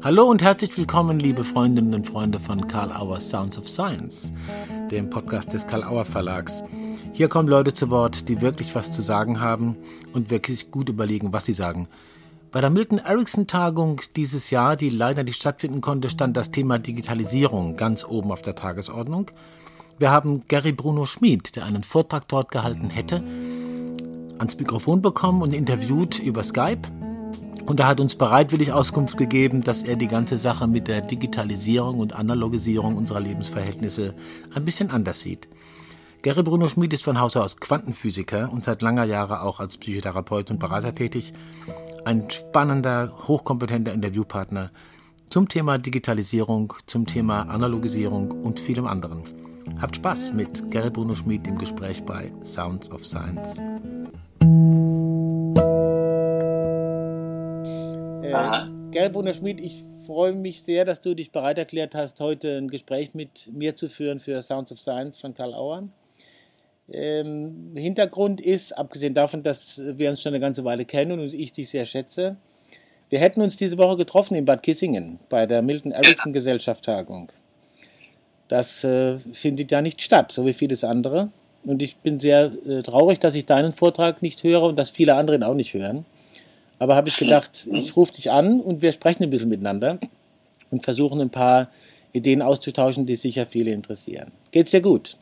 Hallo und herzlich willkommen, liebe Freundinnen und Freunde von Karl Auer Sounds of Science, dem Podcast des Karl Auer Verlags. Hier kommen Leute zu Wort, die wirklich was zu sagen haben und wirklich gut überlegen, was sie sagen. Bei der Milton Erickson Tagung dieses Jahr, die leider nicht stattfinden konnte, stand das Thema Digitalisierung ganz oben auf der Tagesordnung. Wir haben Gary Bruno Schmid, der einen Vortrag dort gehalten hätte, ans Mikrofon bekommen und interviewt über Skype. Und er hat uns bereitwillig Auskunft gegeben, dass er die ganze Sache mit der Digitalisierung und Analogisierung unserer Lebensverhältnisse ein bisschen anders sieht. Gary Bruno Schmid ist von Hause aus Quantenphysiker und seit langer Jahre auch als Psychotherapeut und Berater tätig. Ein spannender, hochkompetenter Interviewpartner zum Thema Digitalisierung, zum Thema Analogisierung und vielem anderen. Habt Spaß mit Gary Bruno Schmid im Gespräch bei Sounds of Science. Äh, Gary Bruno Schmid, ich freue mich sehr, dass du dich bereit erklärt hast, heute ein Gespräch mit mir zu führen für Sounds of Science von Karl Auer. Ähm, Hintergrund ist, abgesehen davon, dass wir uns schon eine ganze Weile kennen und ich dich sehr schätze, wir hätten uns diese Woche getroffen in Bad Kissingen bei der Milton Erickson Gesellschaft Tagung. Das äh, findet ja nicht statt, so wie vieles andere. Und ich bin sehr äh, traurig, dass ich deinen Vortrag nicht höre und dass viele andere ihn auch nicht hören. Aber habe ich gedacht, ich rufe dich an und wir sprechen ein bisschen miteinander und versuchen ein paar Ideen auszutauschen, die sicher viele interessieren. Geht's dir gut?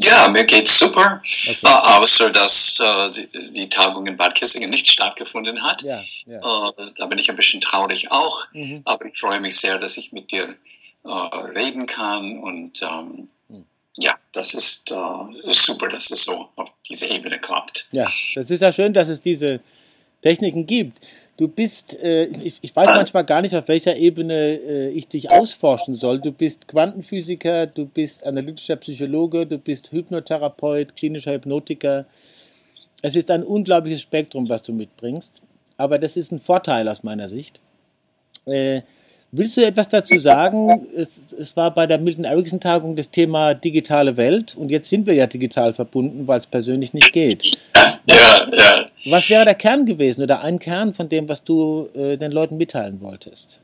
Ja, mir geht's super. Okay. Uh, außer dass uh, die, die, Tagung in Bad Kissingen nicht stattgefunden hat. Ja, ja. Uh, da bin ich ein bisschen traurig auch. Mhm. Aber ich freue mich sehr, dass ich mit dir äh, reden kann. Und ähm, hm. ja, das ist, äh, ist super, dass es so auf dieser Ebene klappt. Ja, das ist ja schön, dass es diese Techniken gibt. Du bist, äh, ich, ich, weiß manchmal gar nicht, auf welcher Ebene äh, ich dich ausforschen soll. Du bist Quantenphysiker, du bist analytischer Psychologe, du bist Hypnotherapeut, klinischer Hypnotiker. Es ist ein unglaubliches Spektrum, was du mitbringst. Aber das ist ein Vorteil aus meiner Sicht. Äh, Willst du etwas dazu sagen? Es, es, war bei der Milton Erickson Tagung das Thema digitale Welt und jetzt sind wir ja digital verbunden, weil es persönlich nicht geht. Ja, ja. Was wäre der Kern gewesen oder ein Kern von dem, was du äh, den Leuten mitteilen wolltest?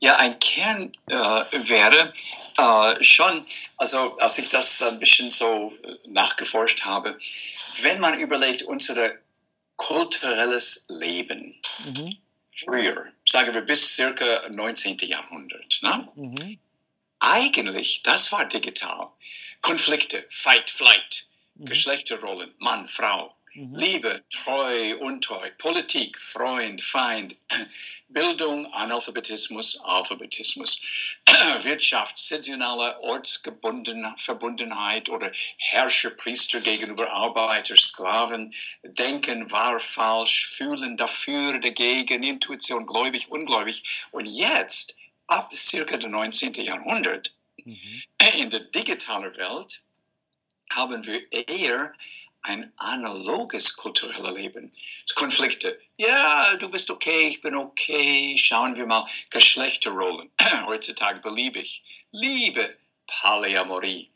Ja, ein Kern äh, wäre äh, schon, also als ich das ein bisschen so nachgeforscht habe, wenn man überlegt, unser kulturelles Leben. Mhm früher, sagen wir bis circa 19. Jahrhundert. Ne? Mhm. Eigentlich, das war digital. Konflikte, Fight, Flight, mhm. Geschlechterrollen, Mann, Frau, mhm. Liebe, Treu, Untreu, Politik, Freund, Feind, Bildung, Analphabetismus, Alphabetismus, Wirtschaft, saisonale Ortsverbundenheit oder Herrscherpriester gegenüber Arbeiter, Sklaven, Denken, wahr, falsch, Fühlen, dafür, dagegen, Intuition, gläubig, ungläubig. Und jetzt, ab circa dem 19. Jahrhundert, mhm. in der digitalen Welt, haben wir eher ein analoges kulturelles Leben. Konflikte. Ja, du bist okay, ich bin okay. Schauen wir mal. Geschlechterrollen. Heutzutage beliebig. Liebe. Polyamorie.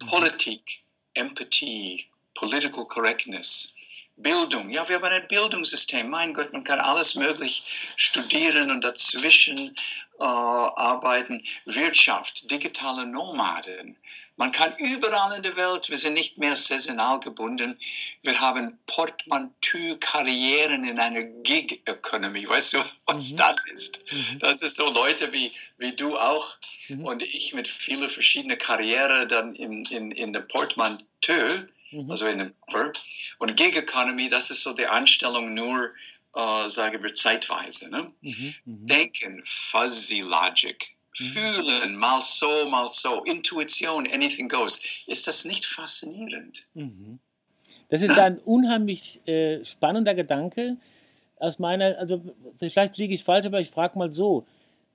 Mhm. Politik. Empathie. Political Correctness. Bildung. Ja, wir haben ein Bildungssystem. Mein Gott, man kann alles möglich studieren und dazwischen äh, arbeiten. Wirtschaft. Digitale Nomaden. Man kann überall in der Welt, wir sind nicht mehr saisonal gebunden. Wir haben Portmanteau-Karrieren in einer Gig-Economy. Weißt du, was mhm. das ist? Mhm. Das ist so Leute wie, wie du auch mhm. und ich mit vielen verschiedenen Karrieren dann in, in, in der Portmanteau, mhm. also in dem Verb. Und Gig-Economy, das ist so die Anstellung nur, äh, sagen wir, zeitweise. Ne? Mhm. Mhm. Denken, Fuzzy Logic. Fühlen, mal so, mal so, Intuition, anything goes. Ist das nicht faszinierend? Mhm. Das ist ein unheimlich äh, spannender Gedanke. Aus meiner, also vielleicht liege ich falsch, aber ich frage mal so.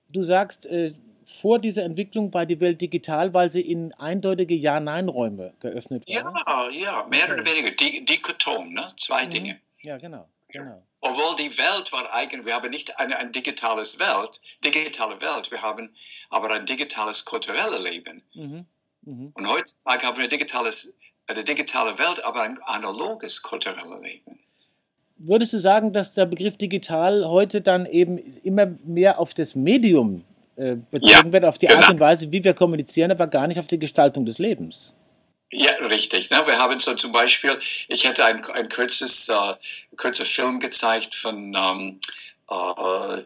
Du sagst, äh, vor dieser Entwicklung war die Welt digital, weil sie in eindeutige Ja-Nein-Räume geöffnet war. Ja, ja, mehr okay. oder weniger. Dikotom, ne? zwei mhm. Dinge. Ja, genau. Genau. Obwohl die Welt war eigentlich, wir haben nicht eine, eine digitales Welt, digitale Welt, wir haben aber ein digitales kulturelles Leben. Mhm. Mhm. Und heutzutage haben wir digitales, eine digitale Welt, aber ein analoges kulturelles Leben. würdest du sagen, dass der Begriff digital heute dann eben immer mehr auf das Medium äh, bezogen ja, wird, auf die genau. Art und Weise, wie wir kommunizieren, aber gar nicht auf die Gestaltung des Lebens? Ja, richtig. Ne? Wir haben so zum Beispiel, ich hätte ein, ein kurzes, äh, kurzer Film gezeigt von, ähm, äh, äh,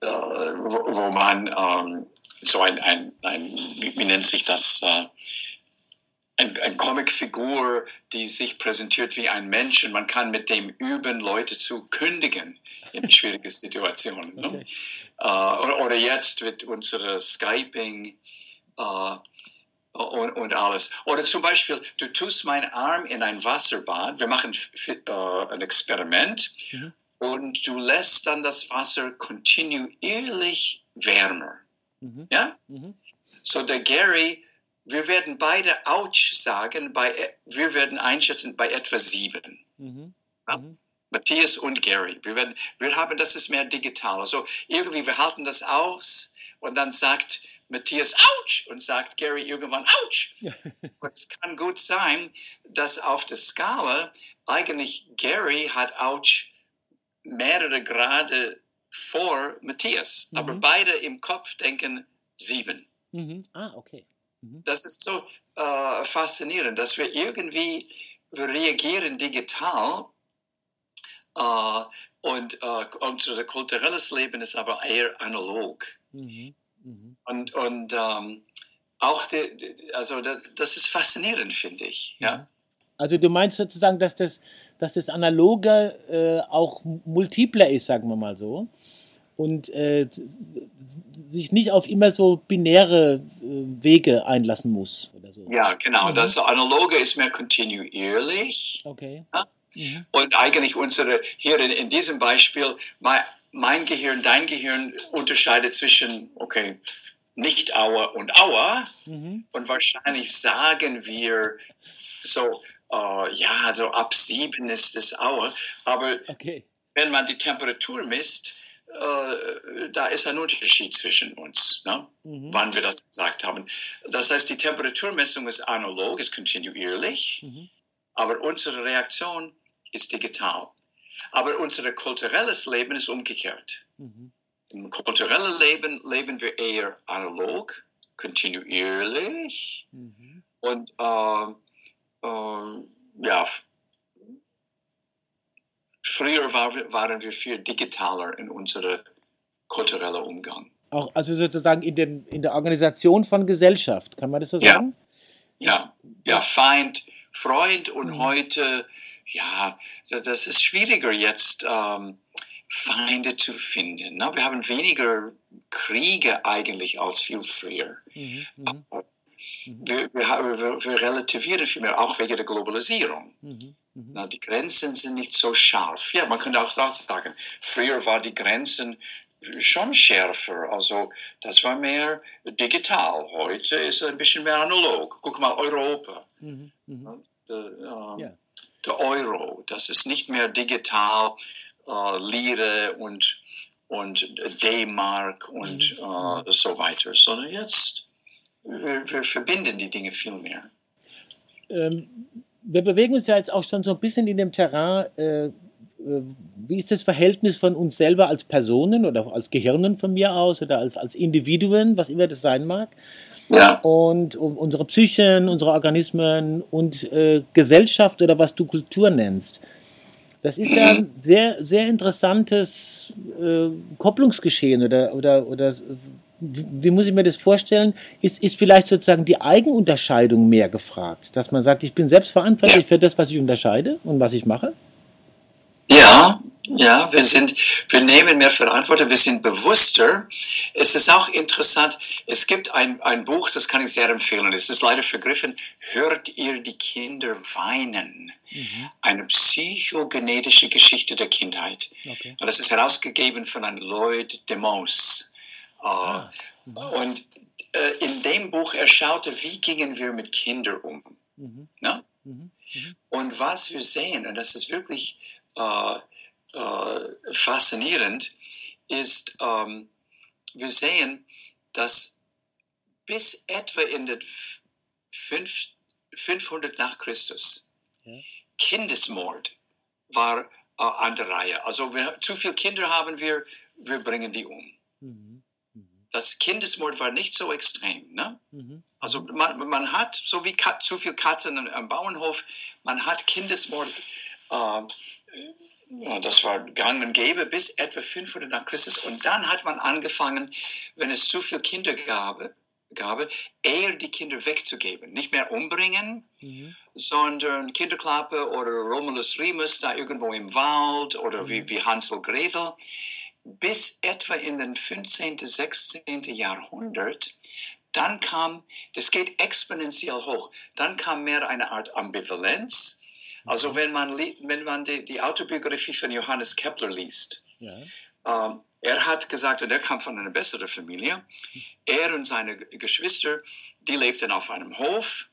wo, wo, man ähm, so ein, ein, ein, wie nennt sich das, äh, ein, ein Comicfigur, die sich präsentiert wie ein Mensch und man kann mit dem üben, Leute zu kündigen in schwierigen Situationen. Ne? Okay. Ne? Uh, oder jetzt mit unserer Skyping uh, und, und, alles. Oder zum Beispiel, du tust meinen Arm in ein Wasserbad, wir machen uh, ein Experiment mhm. und du lässt dann das Wasser kontinuierlich wärmer. Mhm. Ja? Mhm. So der Gary wir werden beide Ouch sagen, bei, wir werden einschätzen bei etwa sieben. Mhm. Ja? Mhm. Matthias und Gary. Wir, werden, wir haben, das ist mehr digital. Also irgendwie, wir halten das aus und dann sagt Matthias Ouch und sagt Gary irgendwann Ouch. und es kann gut sein, dass auf der Skala eigentlich Gary hat Ouch mehrere Grade vor Matthias, mhm. aber beide im Kopf denken sieben. Mhm. Ah, okay. Mhm. Das ist so äh, faszinierend, dass wir irgendwie wir reagieren digital äh, und äh, unser kulturelles Leben ist aber eher analog. Mhm. Mhm. Und, und ähm, auch, die, also das ist faszinierend, finde ich. Ja. Mhm. Also du meinst sozusagen, dass das, dass das Analoge äh, auch multipler ist, sagen wir mal so und äh, sich nicht auf immer so binäre äh, Wege einlassen muss. Oder so. Ja, genau. Mhm. Das Analoge ist mehr kontinuierlich. Okay. Ja? Mhm. Und eigentlich unsere, hier in, in diesem Beispiel, mein, mein, Gehirn, dein Gehirn unterscheidet zwischen, okay, nicht Auer und Auer. Mhm. Und wahrscheinlich sagen wir so, uh, ja, so ab sieben ist es Auer. Aber okay. wenn man die Temperatur misst, äh, da ist ein Unterschied zwischen uns, ne? mhm. wann wir das gesagt haben. Das heißt, die Temperaturmessung ist analog, ist kontinuierlich, mhm. aber unsere Reaktion ist digital. Aber unser kulturelles Leben ist umgekehrt. Mhm. Im kulturellen Leben leben wir eher analog, kontinuierlich mhm. und äh, äh, ja, Früher war, waren wir viel digitaler in unserem kulturellen Umgang. Auch also sozusagen in, dem, in der Organisation von Gesellschaft, kann man das so sagen? Ja, ja, Feind, Freund und mhm. heute, ja, das ist schwieriger jetzt. Ähm, Feinde zu finden. Ne? Wir haben weniger Kriege eigentlich als viel früher. Mhm, mhm. wir, wir, wir, wir, relativieren viel mehr, auch wegen der Globalisierung. Mhm. Mhm. Na, die Grenzen sind nicht so scharf. Ja, man könnte auch das sagen. Früher war die Grenzen schon schärfer. Also das war mehr digital. Heute ist es ein bisschen mehr analog. Guck mal, Europa. Mhm. Mhm. Der, ähm, ja. Der, Euro, das ist nicht mehr digital, äh, Lire und, und D-Mark und mhm. äh, so weiter, sondern jetzt, wir, wir verbinden die Dinge viel mehr. Ähm, wir bewegen uns ja jetzt auch schon so ein bisschen in dem Terrain. Äh, äh, wie ist das Verhältnis von uns selber als Personen oder als Gehirnen von mir aus oder als, als Individuen, was immer das sein mag? Ja. Und um, unsere Psychen, unsere Organismen und äh, Gesellschaft oder was du Kultur nennst. Das ist ja ein sehr, sehr interessantes äh, Kopplungsgeschehen oder, oder, oder wie muss ich mir das vorstellen? Ist, ist vielleicht sozusagen die Eigenunterscheidung mehr gefragt, dass man sagt, ich bin selbst verantwortlich für das, was ich unterscheide und was ich mache? Ja, ja, wir sind, wir nehmen mehr Verantwortung, wir sind bewusster. Es ist auch interessant, es gibt ein, ein Buch, das kann ich sehr empfehlen, es ist leider vergriffen, Hört ihr die Kinder weinen? Mhm. Eine psychogenetische Geschichte der Kindheit. Okay. Das ist herausgegeben von einem Lloyd DeMose. Ah. Mhm. Und äh, in dem Buch er schaute, wie gingen wir mit Kindern um. Mhm. Ja? Mhm. mhm. Und was wir sehen, und das ist wirklich äh, äh, faszinierend, ist, ähm, wir sehen, dass bis etwa in den 500 nach Christus. Kindesmord war äh, an der Reihe. Also wenn zu viele Kinder haben wir, wir bringen die um. Mhm. mhm. Das Kindesmord war nicht so extrem. Ne? Mhm. Also man, man, hat, so wie Kat, zu viele Katzen am Bauernhof, man hat Kindesmord, äh, das war gang und gäbe bis etwa 500 nach Christus. Und dann hat man angefangen, wenn es zu viele Kinder gab, Gabe, eher die Kinder wegzugeben. Nicht mehr umbringen, mhm. sondern Kinderklappe oder Romulus Remus da irgendwo im Wald oder mhm. wie, wie Hansel Gretel. Bis etwa in den 15., 16. Jahrhundert, dann kam, das geht exponentiell hoch, dann kam mehr eine Art Ambivalenz. Also mhm. wenn man, wenn man die, die Autobiografie von Johannes Kepler liest, ja. ähm, er hat gesagt, und er kam von einer besseren Familie, er und seine Geschwister, die lebten auf einem Hof.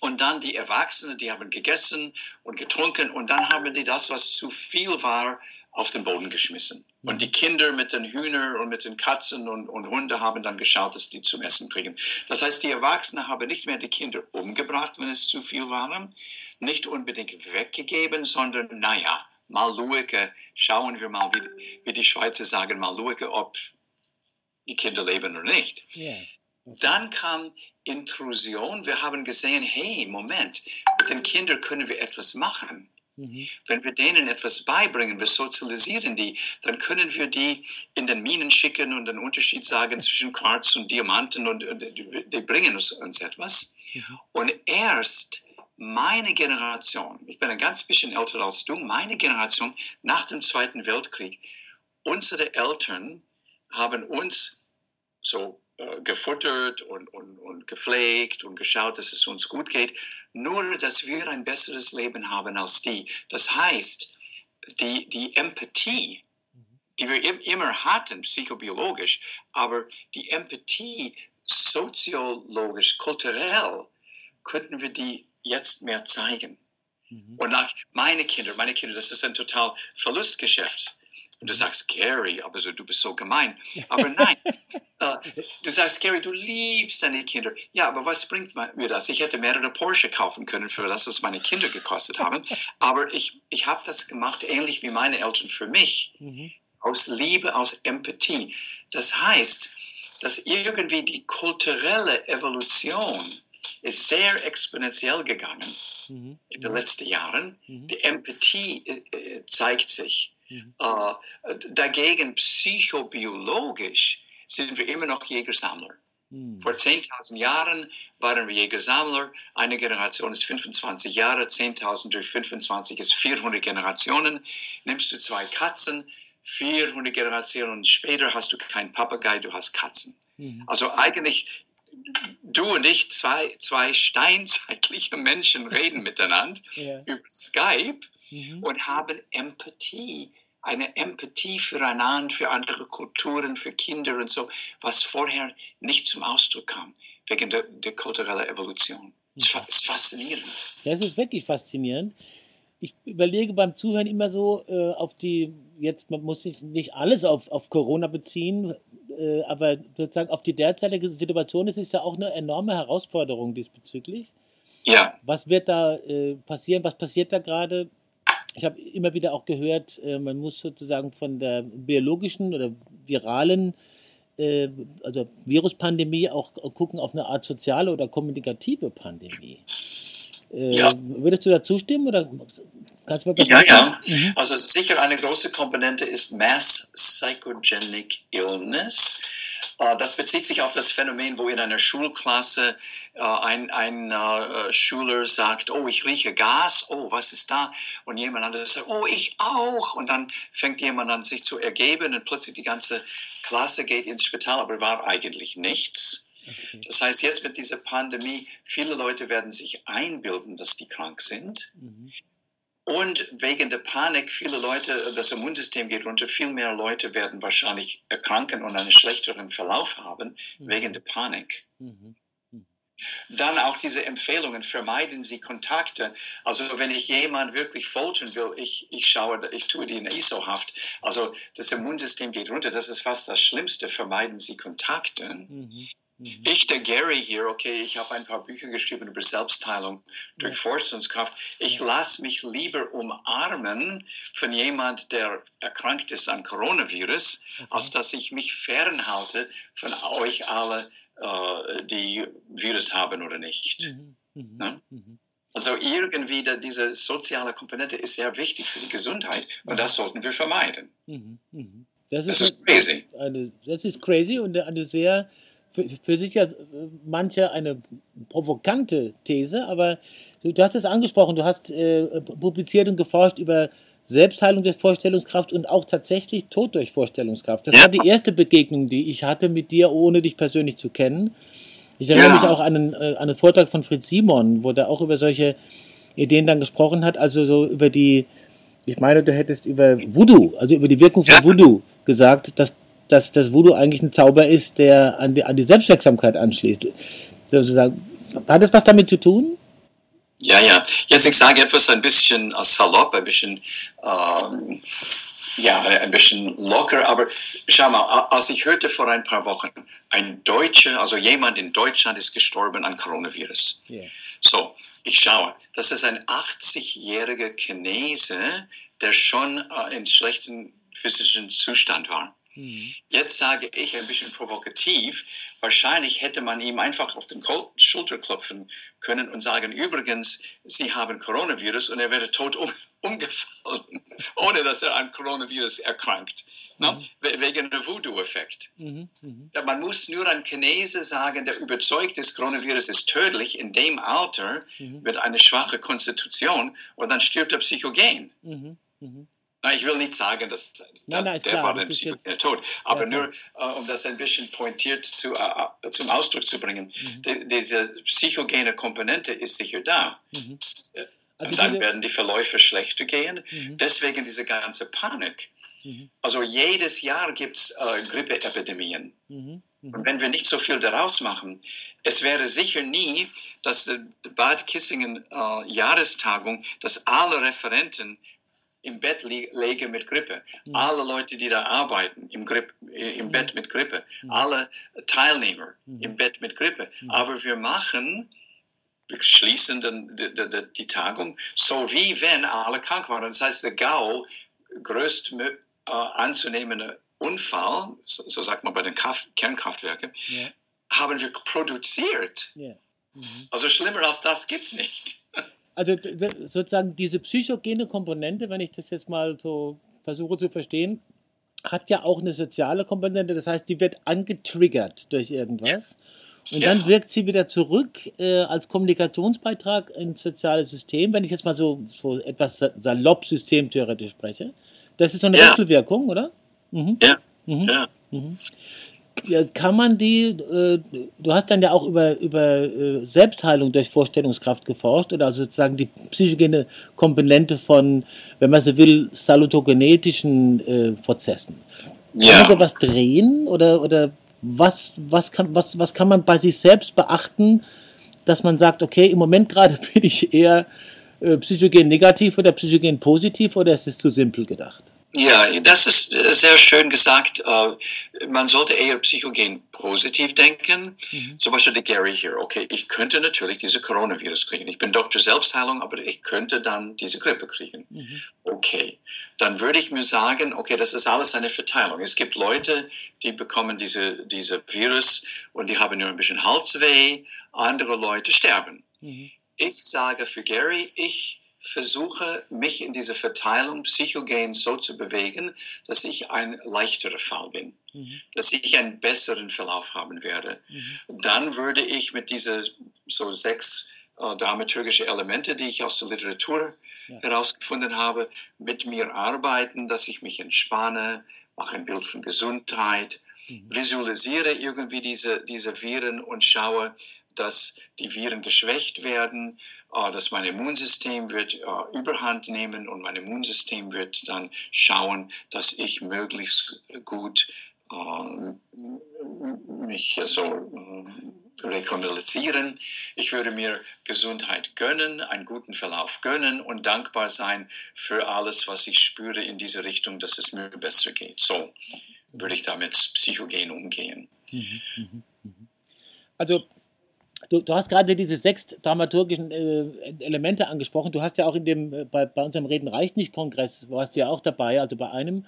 Und dann die Erwachsenen, die haben gegessen und getrunken und dann haben die das, was zu viel war, auf den Boden geschmissen. Und die Kinder mit den Hühnern und mit den Katzen und, und Hunde haben dann geschaut, dass die zum Essen kriegen. Das heißt, die Erwachsenen haben nicht mehr die Kinder umgebracht, wenn es zu viel waren, nicht unbedingt weggegeben, sondern naja, mal schauen, schauen wir mal, wie, wie die Schweizer sagen, mal schauen, ob die Kinder leben oder nicht. Yeah. Okay. Dann kam Intrusion. Wir haben gesehen, hey, Moment, mit den Kindern können wir etwas machen. Mhm. Wenn wir denen etwas beibringen, wir sozialisieren die, dann können wir die in den Minen schicken und den Unterschied sagen zwischen Quarz und Diamanten und, und die bringen uns, uns etwas. Mhm. Und erst meine Generation, ich bin ein ganz bisschen älter als du, meine Generation nach dem Zweiten Weltkrieg, unsere Eltern haben uns so äh, gefuttert und, und, und gepflegt und geschaut, dass es uns gut geht, nur dass wir ein besseres Leben haben als die. Das heißt, die, die Empathie, die wir immer hatten, psychobiologisch, aber die Empathie soziologisch, kulturell, könnten wir die jetzt mehr zeigen. Mhm. Und nach meine Kinder, meine Kinder, das ist ein total Verlustgeschäft. Und du mhm. sagst, Gary, aber so, du bist so gemein. Aber nein, äh, du sagst, Gary, du liebst deine Kinder. Ja, aber was bringt mir das? Ich hätte mehrere Porsche kaufen können für das, was meine Kinder gekostet haben. Aber ich, ich habe das gemacht, ähnlich wie meine Eltern für mich, mhm. aus Liebe, aus Empathie. Das heißt, dass irgendwie die kulturelle Evolution ist sehr exponentiell gegangen mhm. in den letzten Jahren. Mhm. Die Empathie äh, äh, zeigt sich. Mhm. Äh, dagegen psychobiologisch sind wir immer noch Jägersammler. Mhm. Vor 10.000 Jahren waren wir Jägersammler. Eine Generation ist 25 Jahre, 10.000 durch 25 ist 400 Generationen. Nimmst du zwei Katzen, 400 Generationen später hast du keinen Papagei, du hast Katzen. Mhm. Also eigentlich du und ich, zwei, zwei steinzeitliche Menschen, reden miteinander ja. über Skype mhm. und haben Empathie, eine Empathie füreinander, für andere Kulturen, für Kinder und so, was vorher nicht zum Ausdruck kam, wegen der, der kulturellen Evolution. Es ist faszinierend. Ja, es ist wirklich faszinierend. Ich überlege beim Zuhören immer so äh, auf die, jetzt man muss sich nicht alles auf, auf Corona beziehen, äh, aber sozusagen auf die derzeitige Situation ist es ja auch eine enorme Herausforderung diesbezüglich. Ja. Was wird da äh, passieren? Was passiert da gerade? Ich habe immer wieder auch gehört, äh, man muss sozusagen von der biologischen oder viralen, äh, also Viruspandemie auch gucken auf eine Art soziale oder kommunikative Pandemie. Äh, ja. Würdest du da zustimmen oder Kannst du mal ja, ja. Mhm. Also sicher eine große Komponente ist Mass Psychogenic Illness. Äh, das bezieht sich auf das Phänomen, wo in einer Schulklasse äh, ein, ein Schüler sagt, oh, ich rieche Gas, oh, was ist da? Und jemand anderes sagt, oh, ich auch. Und dann fängt jemand an, sich zu ergeben und plötzlich die ganze Klasse geht ins Spital, aber war eigentlich nichts. Okay. Das heißt, jetzt mit dieser Pandemie, viele Leute werden sich einbilden, dass die krank sind. Mhm. Und wegen der Panik, viele Leute, das Immunsystem geht runter, viel mehr Leute werden wahrscheinlich erkranken und einen schlechteren Verlauf haben, mhm. wegen der Panik. Mhm. mhm. Dann auch diese Empfehlungen, vermeiden Sie Kontakte. Also wenn ich jemand wirklich foltern will, ich, ich schaue, ich tue die in ISO-Haft. Also das Immunsystem geht runter, das ist fast das Schlimmste, vermeiden Sie Kontakte. Mhm. Mhm. Ich, der Gary hier, okay, ich habe ein paar Bücher geschrieben über Selbstheilung durch ja. Vorstellungskraft. Ich lasse mich lieber umarmen von jemand, der erkrankt ist an Coronavirus, okay. als dass ich mich fernhalte von euch alle, äh, die Virus haben oder nicht. Mhm. Mhm. Ne? Mhm. Also irgendwie da, diese soziale Komponente ist sehr wichtig für die Gesundheit und das sollten wir vermeiden. Mhm. Mhm. Das, ist, das ist crazy. Eine, das ist crazy und eine sehr für, für sich ja manche eine provokante These, aber du, du hast es angesprochen, du hast äh, publiziert und geforscht über Selbstheilung durch Vorstellungskraft und auch tatsächlich Tod durch Vorstellungskraft. Das ja. war die erste Begegnung, die ich hatte mit dir, ohne dich persönlich zu kennen. Ich erinnere ja. mich auch an einen, äh, an einen Vortrag von Fritz Simon, wo der auch über solche Ideen dann gesprochen hat, also so über die, ich meine, du hättest über Voodoo, also über die Wirkung von ja. Voodoo gesagt, dass dass das Voodoo eigentlich ein Zauber ist, der an die, an die Selbstwirksamkeit anschließt. Sozusagen. Hat das was damit zu tun? Ja, ja. Jetzt ich sage etwas ein bisschen salopp, ein bisschen, ähm, ja, ein bisschen locker, aber schau mal, als ich hörte vor ein paar Wochen, ein Deutscher, also jemand in Deutschland ist gestorben an Coronavirus. Yeah. So, ich schaue, das ist ein 80-jähriger Chinese, der schon äh, in schlechten physischen Zustand war. Mhm. Jetzt sage ich ein bisschen provokativ, wahrscheinlich hätte man ihm einfach auf den Schulter klopfen können und sagen, übrigens, Sie haben Coronavirus und er wäre tot um, umgefallen, ohne dass er an Coronavirus erkrankt. Mhm. Wegen dem Voodoo-Effekt. Mhm. Mhm. Man muss nur an Chinese sagen, der überzeugt ist, Coronavirus ist tödlich in dem Alter mhm. mit einer schwachen Konstitution und dann stirbt er psychogen. Na, ich will nicht sagen, dass nein, nein, der klar, war dann sicher tot, aber ja, nur uh, um das ein bisschen pointiert zu, uh, zum Ausdruck zu bringen. Mhm. Die, diese psychogene Komponente ist sicher da. Mhm. Also und dann werden die Verläufe schlechter gehen. Mhm. Deswegen diese ganze Panik. Mhm. Also jedes Jahr gibt es uh, Grippeepidemien. Mhm. Mhm. Und wenn wir nicht so viel daraus machen, es wäre sicher nie, dass die Bad Kissingen Jahrestagung, dass alle Referenten im Bett lege mit Grippe. Mhm. Alle Leute, die da arbeiten, im, Grippe, äh, im mhm. Bett mit Grippe. Mhm. Alle Teilnehmer mhm. im Bett mit Grippe. Mhm. Aber wir machen, wir schließen den, die, die, die, Tagung, so wie wenn alle krank waren. Das heißt, der GAU, größt äh, anzunehmende Unfall, so, so, sagt man bei den Kraft, Kernkraftwerken, yeah. haben wir produziert. Yeah. Mhm. Also schlimmer als das gibt es nicht also sozusagen diese psychogene Komponente, wenn ich das jetzt mal so versuche zu verstehen, hat ja auch eine soziale Komponente. Das heißt, die wird angetriggert durch irgendwas. Und ja. dann wirkt sie wieder zurück äh, als Kommunikationsbeitrag ins soziale System, wenn ich jetzt mal so, so etwas salopp systemtheoretisch spreche. Das ist so eine ja. Wechselwirkung, oder? Mhm. Ja. Mhm. ja. Mhm kann man die, äh, du hast dann ja auch über, über äh, Selbstheilung durch Vorstellungskraft geforscht, oder also sozusagen die psychogene Komponente von, wenn man so will, salutogenetischen äh, Prozessen. Ja. Kann man sowas drehen oder, oder was, was, kann, was, was kann man bei sich selbst beachten, dass man sagt, okay, im Moment gerade bin ich eher äh, psychogen negativ oder psychogen positiv oder ist es zu simpel gedacht? Ja, das ist äh, sehr schön gesagt. Äh, man sollte eher psychogen positiv denken. Mhm. Zum Beispiel der Gary hier. Okay, ich könnte natürlich diese Coronavirus kriegen. Ich bin Doktor Selbstheilung, aber ich könnte dann diese Grippe kriegen. Mhm. Okay, dann würde ich mir sagen, okay, das ist alles eine Verteilung. Es gibt Leute, die bekommen diese, diese Virus und die haben nur ein bisschen Halsweh. Andere Leute sterben. Mhm. Ich sage für Gary, ich versuche, mich in dieser Verteilung psychogen so zu bewegen, dass ich ein leichterer Fall bin, mhm. dass ich einen besseren Verlauf haben werde. Mhm. Dann würde ich mit diesen so sechs äh, dramaturgische Elemente, die ich aus der Literatur ja. herausgefunden habe, mit mir arbeiten, dass ich mich entspanne, mache ein Bild von Gesundheit. Visualisiere irgendwie diese, diese Viren und schaue, dass die Viren geschwächt werden, äh, dass mein Immunsystem wird äh, Überhand nehmen und mein Immunsystem wird dann schauen, dass ich möglichst gut äh, mich so rekonvaleszieren. Ich würde mir Gesundheit gönnen, einen guten Verlauf gönnen und dankbar sein für alles, was ich spüre in diese Richtung, dass es mir besser geht. So würde ich damit psychogen umgehen. Mhm, mh, mh. Also Du, du, hast gerade diese sechs dramaturgischen äh, Elemente angesprochen. Du hast ja auch in dem, äh, bei, bei unserem Reden reicht nicht Kongress, warst du ja auch dabei, also bei einem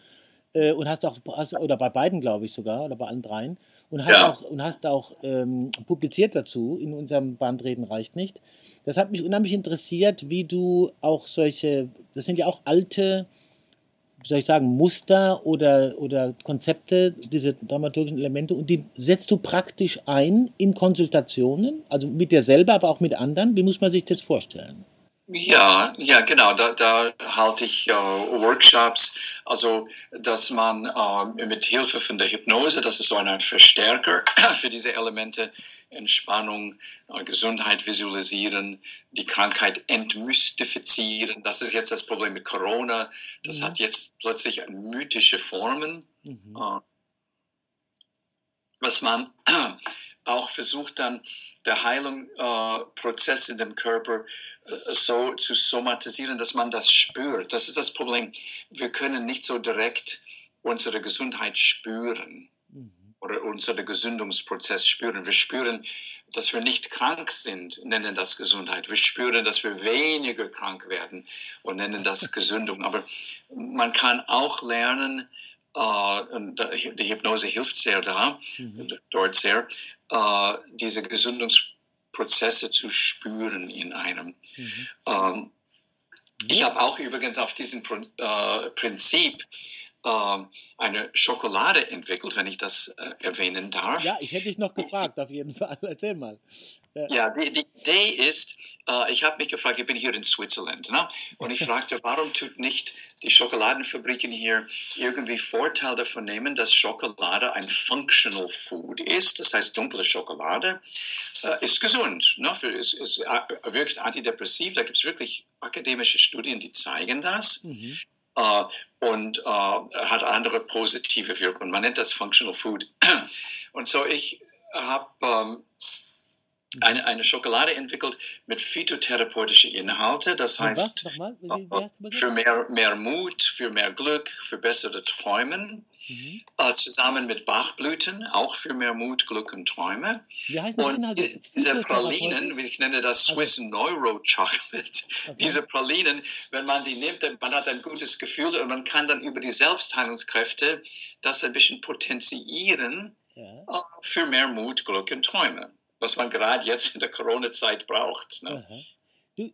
äh, und hast auch, hast, oder bei beiden, glaube ich sogar, oder bei allen dreien. Und hast ja. auch, und hast auch ähm, publiziert dazu in unserem Band Reden reicht nicht. Das hat mich unheimlich interessiert, wie du auch solche, das sind ja auch alte soll ich sagen, Muster oder, oder Konzepte, diese dramaturgischen Elemente, und die setzt du praktisch ein in Konsultationen, also mit dir selber, aber auch mit anderen. Wie muss man sich das vorstellen? Ja, ja, genau. Da, da halte ich äh, Workshops, also dass man äh, mit Hilfe von der Hypnose, das ist so Art Verstärker für diese Elemente, Entspannung, äh, Gesundheit visualisieren, die Krankheit entmystifizieren. Das ist jetzt das Problem mit Corona. Das mhm. hat jetzt plötzlich mythische Formen, mhm. Äh, was man auch versucht dann der Heilungsprozess äh, in dem Körper so zu somatisieren, dass man das spürt. Das ist das Problem. Wir können nicht so direkt unsere Gesundheit spüren oder unseren Gesundungsprozess spüren. Wir spüren, dass wir nicht krank sind, nennen das Gesundheit. Wir spüren, dass wir weniger krank werden und nennen das Gesundung. Aber man kann auch lernen, äh, und die Hypnose hilft sehr da, mhm. dort sehr, äh, diese Gesundungsprozesse zu spüren in einem. Mhm. Ähm, ich habe auch übrigens auf diesem äh, Prinzip eine Schokolade entwickelt, wenn ich das äh, erwähnen darf. Ja, ich hätte dich noch gefragt, auf jeden Fall. Erzähl mal. Ja, die, die, Idee ist, äh, ich habe mich gefragt, ich bin hier in Switzerland, ne? und ich fragte, warum tut nicht die Schokoladenfabriken hier irgendwie Vorteil davon nehmen, dass Schokolade ein Functional Food ist, das heißt dunkle Schokolade, äh, ist gesund, ne? Ist, äh, wirkt antidepressiv, da gibt es wirklich akademische Studien, die zeigen das. Mhm äh, und äh, hat andere positive Wirkungen. Man nennt das Functional Food. Und so ich habe ähm, eine, eine Schokolade entwickelt mit phytotherapeutischen Inhalten. Das heißt, äh, für mehr, mehr Mut, für mehr Glück, für bessere Träumen. Mhm. Äh, zusammen mit Bachblüten, auch für mehr Mut, Glück und Träume. Wie heißt und Inhalte? diese Pralinen, ich nenne das also Swiss also. Neuro Chocolate, okay. diese Pralinen, wenn man die nimmt, man hat ein gutes Gefühl und man kann dann über die Selbstheilungskräfte das ein bisschen potenzieren ja. Äh, für mehr Mut, Glück und Träume was man gerade jetzt in der Corona-Zeit braucht. Ne? Du,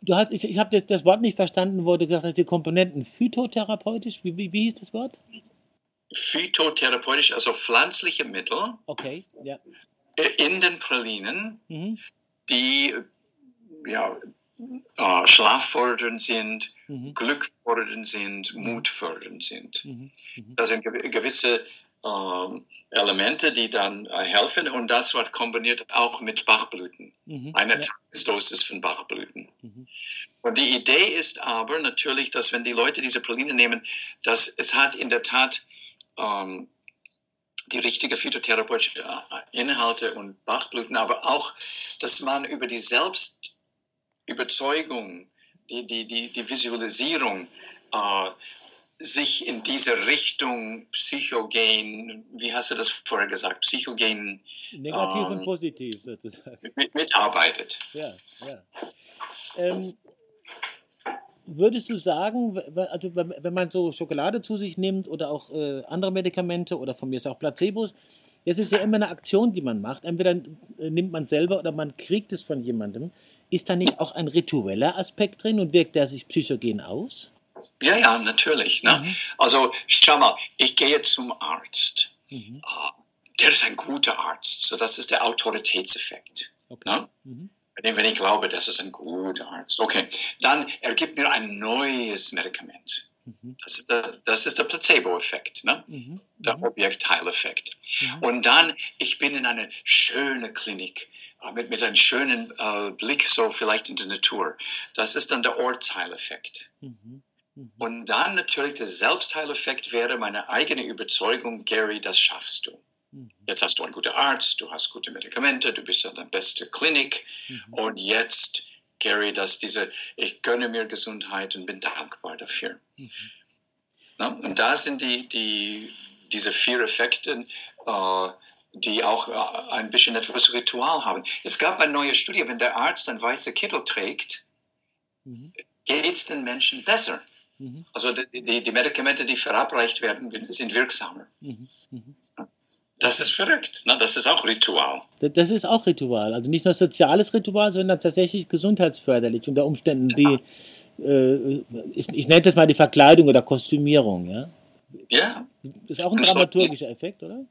du hast, ich, ich habe das, Wort nicht verstanden, wo du gesagt hast, die Komponenten phytotherapeutisch, wie, wie, wie hieß das Wort? Phytotherapeutisch, also pflanzliche Mittel. Okay, ja. Äh, in den Pralinen, mhm. die ja, äh, schlaffördernd sind, mhm. glückfördernd sind, mhm. mutfördernd sind. Mhm. Mhm. Das sind gewisse ähm, Elemente, die dann äh, helfen und das wird kombiniert auch mit Bachblüten. Mhm, eine ja. Tagesdosis von Bachblüten. Mhm. Und die Idee ist aber natürlich, dass wenn die Leute diese Praline nehmen, dass es hat in der Tat ähm, die richtige phytotherapeutische äh, Inhalte und Bachblüten, aber auch, dass man über die Selbstüberzeugung, die, die, die, die Visualisierung äh, sich in diese Richtung psychogen, wie hast du das vorher gesagt, psychogen. Negativ ähm, und positiv sozusagen. Mit, mitarbeitet. Ja, ja. Ähm, würdest du sagen, also wenn man so Schokolade zu sich nimmt oder auch äh, andere Medikamente oder von mir ist auch Placebos, das ist ja immer eine Aktion, die man macht. Entweder äh, nimmt man selber oder man kriegt es von jemandem. Ist da nicht auch ein ritueller Aspekt drin und wirkt der sich psychogen aus? Ja, ja, natürlich. Ne? Mhm. Also schau mal, ich gehe zum Arzt. Mhm. Uh, der ist ein guter Arzt. So, das ist der Autoritätseffekt. Okay. Ne? Mhm. Wenn ich glaube, das ist ein guter Arzt. Okay, dann er gibt mir ein neues Medikament. Mhm. Das ist der, das ist der Placebo-Effekt, ne? Mhm. der mhm. Objektteileffekt. Mhm. Und dann, ich bin in einer schönen Klinik äh, mit, mit einem schönen äh, Blick so vielleicht in die Natur. Das ist dann der Ortsteileffekt. Mhm. Mhm. Und dann natürlich der Selbstheileffekt wäre meine eigene Überzeugung, Gary, das schaffst du. Mhm. Jetzt hast du einen guten Arzt, du hast gute Medikamente, du bist an der beste Klinik mhm. und jetzt, Gary, dass diese, ich gönne mir Gesundheit und bin dankbar dafür. Mhm. Na, und da sind die, die, diese vier Effekte, äh, die auch äh, ein bisschen etwas Ritual haben. Es gab eine neue Studie, wenn der Arzt ein weißer Kittel trägt, mhm. geht es den Menschen besser. Mhm. Also die, die, die, Medikamente, die verabreicht werden, sind wirksamer. Mhm. mhm. Das ist verrückt. Ne? Das ist auch Ritual. Das ist auch Ritual. Also nicht nur soziales Ritual, sondern tatsächlich gesundheitsförderlich unter Umständen die, ja. äh, ich, ich, nenne das mal die Verkleidung oder Kostümierung. Ja. Ja. Das ist auch ein dramaturgischer Effekt, oder?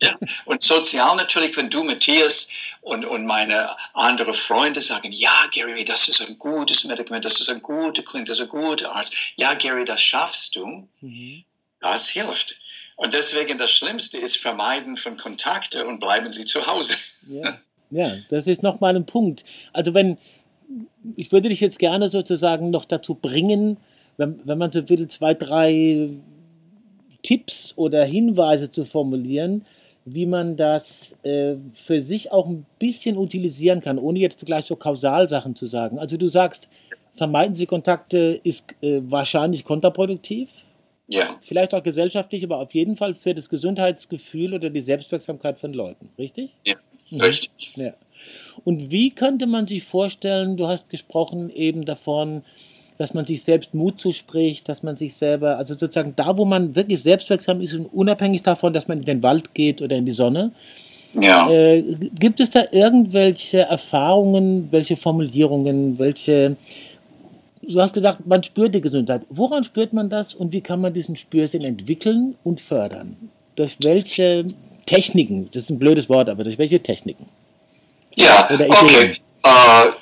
Ja, und sozial natürlich, wenn du, Matthias und, und meine anderen Freunde sagen, ja, Gary, das ist ein gutes Medikament, das ist ein guter Klinik, das ist ein guter Arzt. Ja, Gary, das schaffst du. Mhm. Das hilft. Und deswegen das Schlimmste ist Vermeiden von Kontakte und bleiben Sie zu Hause. Ja, ja das ist nochmal ein Punkt. Also wenn, ich würde dich jetzt gerne sozusagen noch dazu bringen, wenn, wenn man so will, zwei, drei Tipps oder Hinweise zu formulieren, wie man das äh, für sich auch ein bisschen utilisieren kann, ohne jetzt gleich so Kausalsachen zu sagen. Also du sagst, vermeiden Sie Kontakte ist äh, wahrscheinlich kontraproduktiv. Ja. Vielleicht auch gesellschaftlich, aber auf jeden Fall für das Gesundheitsgefühl oder die Selbstwirksamkeit von Leuten, richtig? Ja, mhm. richtig. Ja. Und wie könnte man sich vorstellen, du hast gesprochen eben davon, dass man sich selbst Mut zuspricht, dass man sich selber, also sozusagen da, wo man wirklich selbstwirksam ist und unabhängig davon, dass man in den Wald geht oder in die Sonne. Ja. Äh, gibt es da irgendwelche Erfahrungen, welche Formulierungen, welche, du hast gesagt, man spürt die Gesundheit. Woran spürt man das und wie kann man diesen Spürsinn entwickeln und fördern? Durch welche Techniken, das ist ein blödes Wort, aber durch welche Techniken? Ja, okay. Äh,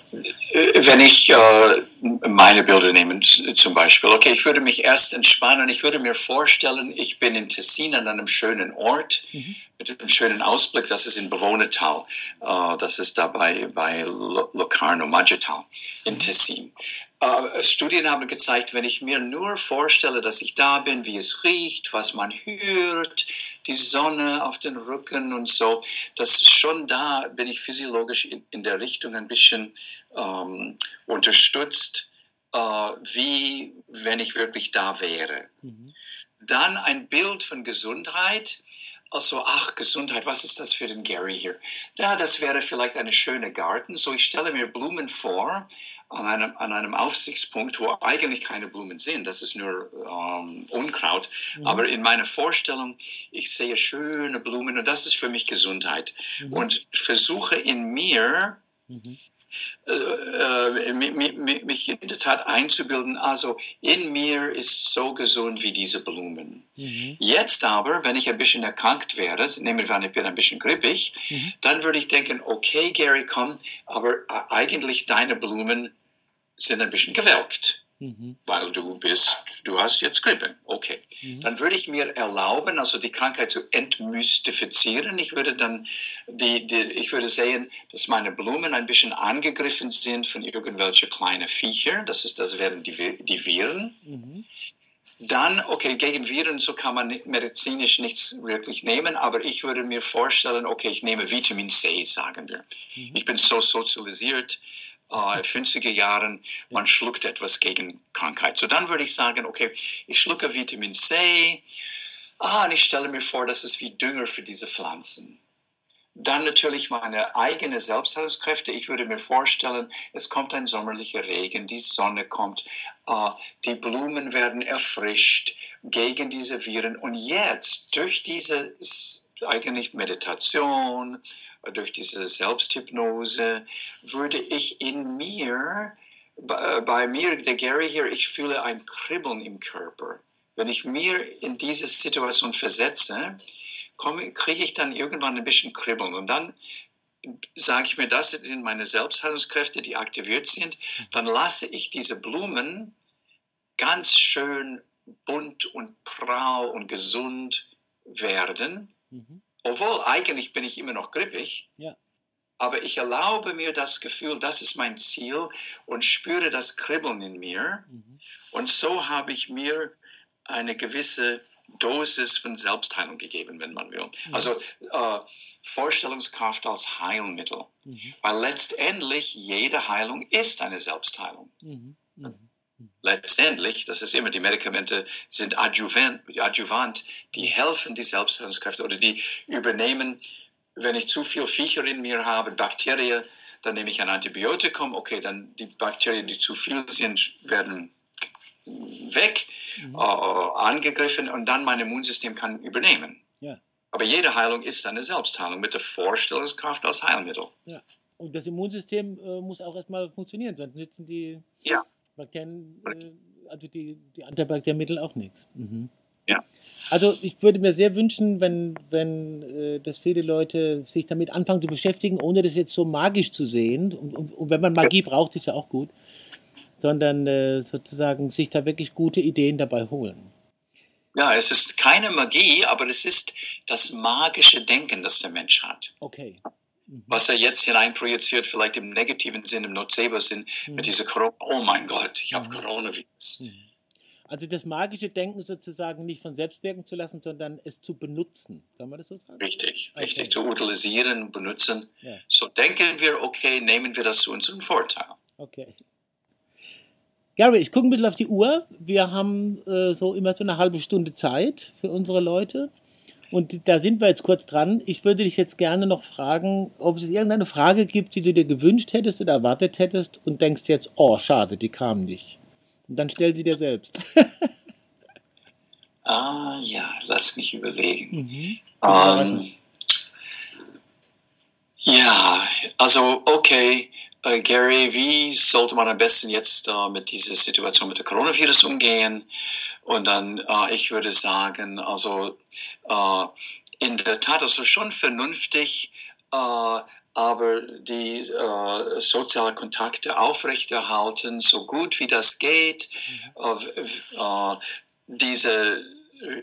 wenn ich äh, meine Bilder nehme, zum Beispiel, okay, ich würde mich erst entspannen, ich würde mir vorstellen, ich bin in Tessin an einem schönen Ort mhm. mit einem schönen Ausblick, das ist in Bewohnertal, äh, das ist da bei, bei Locarno, Maggital in mhm. Tessin. Studien haben gezeigt, wenn ich mir nur vorstelle, dass ich da bin, wie es riecht, was man hört, die Sonne auf den Rücken und so, dass schon da bin ich physiologisch in, in der Richtung ein bisschen ähm, unterstützt, äh, wie wenn ich wirklich da wäre. Mhm. Dann ein Bild von Gesundheit. Also, ach, Gesundheit, was ist das für den Gary hier? Ja, das wäre vielleicht eine schöne Garten. So, ich stelle mir Blumen vor an einem, an einem Aufsichtspunkt, wo eigentlich keine Blumen sind. Das ist nur ähm, Unkraut. Mhm. Aber in meiner Vorstellung, ich sehe schöne Blumen und das ist für mich Gesundheit. Mhm. Und versuche in mir mhm äh, äh mich in der Tat einzubilden, also in mir ist so gesund wie diese Blumen. Mhm. Jetzt aber, wenn ich ein bisschen erkrankt wäre, nehmen wir an, ich bin ein bisschen grippig, mhm. dann würde ich denken, okay, Gary, komm, aber äh, eigentlich deine Blumen sind ein bisschen gewelkt. Mhm. Weil du bist, du hast jetzt Grippe. Okay. Mhm. Dann würde ich mir erlauben, also die Krankheit zu entmystifizieren. Ich würde dann, die, die, ich würde sehen, dass meine Blumen ein bisschen angegriffen sind von irgendwelchen kleinen Viecher. Das ist, das wären die, die Viren. Mhm. Dann, okay, gegen Viren, so kann man medizinisch nichts wirklich nehmen, aber ich würde mir vorstellen, okay, ich nehme Vitamin C, sagen wir. Mhm. Ich bin so sozialisiert, äh, 50er Jahren, man schluckt etwas gegen Krankheit. So dann würde ich sagen, okay, ich schlucke Vitamin C, ah, und ich stelle mir vor, das ist wie Dünger für diese Pflanzen. Dann natürlich meine eigenen Selbstheilungskräfte. Ich würde mir vorstellen, es kommt ein sommerlicher Regen, die Sonne kommt, äh, die Blumen werden erfrischt gegen diese Viren. Und jetzt durch diese eigentlich Meditation, durch diese Selbsthypnose, würde ich in mir, bei mir, der Gary hier, ich fühle ein Kribbeln im Körper. Wenn ich mir in diese Situation versetze, kriege ich dann irgendwann ein bisschen Kribbeln. Und dann sage ich mir, das sind meine Selbstheilungskräfte, die aktiviert sind. Dann lasse ich diese Blumen ganz schön bunt und prall und gesund werden. Mhm. Obwohl eigentlich bin ich immer noch grippig. Ja. Aber ich erlaube mir das Gefühl, das ist mein Ziel und spüre das Kribbeln in mir. Mhm. Und so habe ich mir eine gewisse Dosis von Selbstheilung gegeben, wenn man will. Mhm. Also äh, Vorstellungskraft als Heilmittel. Mhm. Weil letztendlich jede Heilung ist eine Selbstheilung. Mhm. Letztendlich, das ist immer, die Medikamente sind adjuvant, adjuvant die helfen die Selbstheilungskräfte oder die übernehmen wenn ich zu viel Viecher in mir habe, Bakterien, dann nehme ich ein Antibiotikum. Okay, dann die Bakterien, die zu viel sind, werden weg, mhm. äh, angegriffen und dann mein Immunsystem kann übernehmen. Ja. Aber jede Heilung ist eine Selbstheilung mit der Vorstellungskraft als Heilmittel. Ja. Und das Immunsystem äh, muss auch erstmal funktionieren, sonst nützen die ja. Bakterien, äh, also die, die Antibakterienmittel auch nichts. Mhm. Ja. Also ich würde mir sehr wünschen, wenn, wenn äh, dass viele Leute sich damit anfangen zu beschäftigen, ohne das jetzt so magisch zu sehen. Und, und, und wenn man Magie braucht, ist ja auch gut. Sondern äh, sozusagen sich da wirklich gute Ideen dabei holen. Ja, es ist keine Magie, aber es ist das magische Denken, das der Mensch hat. Okay. Mhm. Was er jetzt hineinprojiziert, vielleicht im negativen Sinn, im Nocebo-Sinn, mhm. mit dieser Corona. Oh mein Gott, ich habe mhm. Coronavirus. Mhm. Also das magische Denken sozusagen nicht von selbst wirken zu lassen, sondern es zu benutzen. Kann man das so sagen? Richtig, okay. richtig. Zu utilisieren, benutzen. Ja. So denken wir, okay, nehmen wir das zu unserem Vorteil. Okay. Gary, ich gucke ein bisschen auf die Uhr. Wir haben äh, so immer so eine halbe Stunde Zeit für unsere Leute. Und da sind wir jetzt kurz dran. Ich würde dich jetzt gerne noch fragen, ob es irgendeine Frage gibt, die du dir gewünscht hättest oder erwartet hättest und denkst jetzt, oh, schade, die kam nicht. Und dann stell sie dir selbst. ah, ja, lass mich überlegen. Mhm. Ähm, ja, also, okay, äh, Gary, wie sollte man am besten jetzt äh, mit dieser Situation mit dem Coronavirus umgehen? Und dann, äh, ich würde sagen, also äh, in der Tat, also schon vernünftig, äh, aber die äh, sozialen Kontakte aufrechterhalten, so gut wie das geht, mhm. äh, diese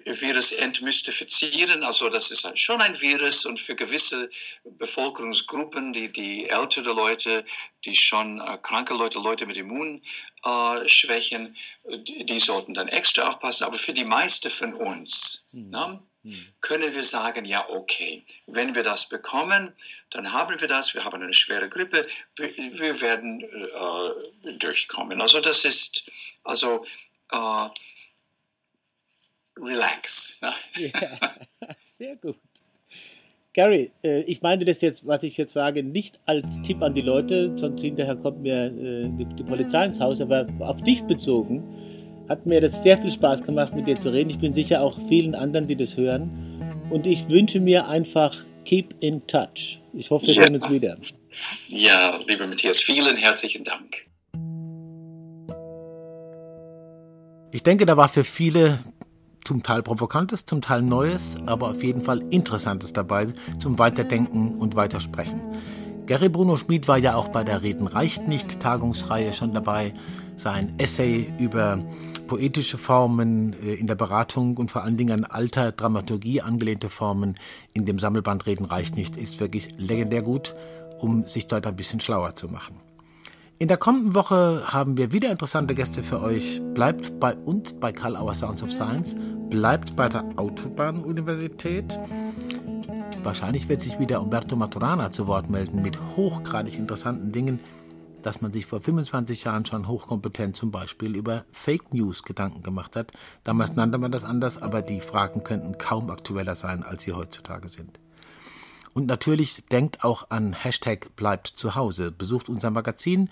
Virus entmystifizieren. Also das ist schon ein Virus und für gewisse Bevölkerungsgruppen, die, die ältere Leute, die schon äh, kranke Leute, Leute mit Immunschwächen, die, die, sollten dann extra aufpassen. Aber für die meisten von uns, mhm. ne, können wir sagen, ja, okay, wenn wir das bekommen, dann haben wir das, wir haben eine schwere Grippe, wir, wir werden äh, durchkommen. Also das ist, also äh, relax. Ne? Ja, sehr gut. Gary, äh, ich meine das jetzt, was ich jetzt sage, nicht als Tipp an die Leute, sonst hinterher kommt mir äh, die, die Polizei ins Haus, aber auf dich bezogen hat mir das sehr viel Spaß gemacht, mit dir zu reden. Ich bin sicher auch vielen anderen, die das hören. Und ich wünsche mir einfach, keep in touch. Ich hoffe, wir ja. sehen uns wieder. Ja, lieber Matthias, vielen herzlichen Dank. Ich denke, da war für viele zum Teil Provokantes, zum Teil Neues, aber auf jeden Fall Interessantes dabei zum Weiterdenken und Weitersprechen. Gary Bruno Schmid war ja auch bei der Reden reicht nicht Tagungsreihe schon dabei. Sein Essay über poetische Formen äh, in der Beratung und vor allen Dingen an alter Dramaturgie angelehnte Formen in dem Sammelband Reden reicht nicht ist wirklich legendär gut, um sich dort ein bisschen schlauer zu machen. In der kommenden Woche haben wir wieder interessante Gäste für euch. Bleibt bei uns bei Karl Auer Sounds of Science, bleibt bei der Autobahn-Universität. Wahrscheinlich wird sich wieder Umberto Maturana zu Wort melden mit hochgradig interessanten Dingen, dass man sich vor 25 Jahren schon hochkompetent zum Beispiel über Fake News Gedanken gemacht hat. Damals nannte man das anders, aber die Fragen könnten kaum aktueller sein, als sie heutzutage sind. Und natürlich denkt auch an Hashtag bleibt zu Hause, besucht unser Magazin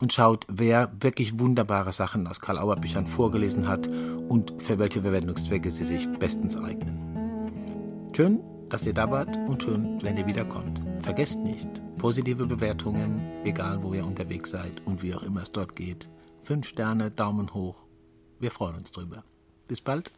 und schaut, wer wirklich wunderbare Sachen aus Karl Auer Büchern vorgelesen hat und für welche Verwendungszwecke sie sich bestens eignen. Schön, dass ihr da wart und schön, wenn ihr wiederkommt. Vergesst nicht, positive Bewertungen, egal wo ihr unterwegs seid und wie auch immer es dort geht. Fünf Sterne, Daumen hoch. Wir freuen uns drüber. Bis bald.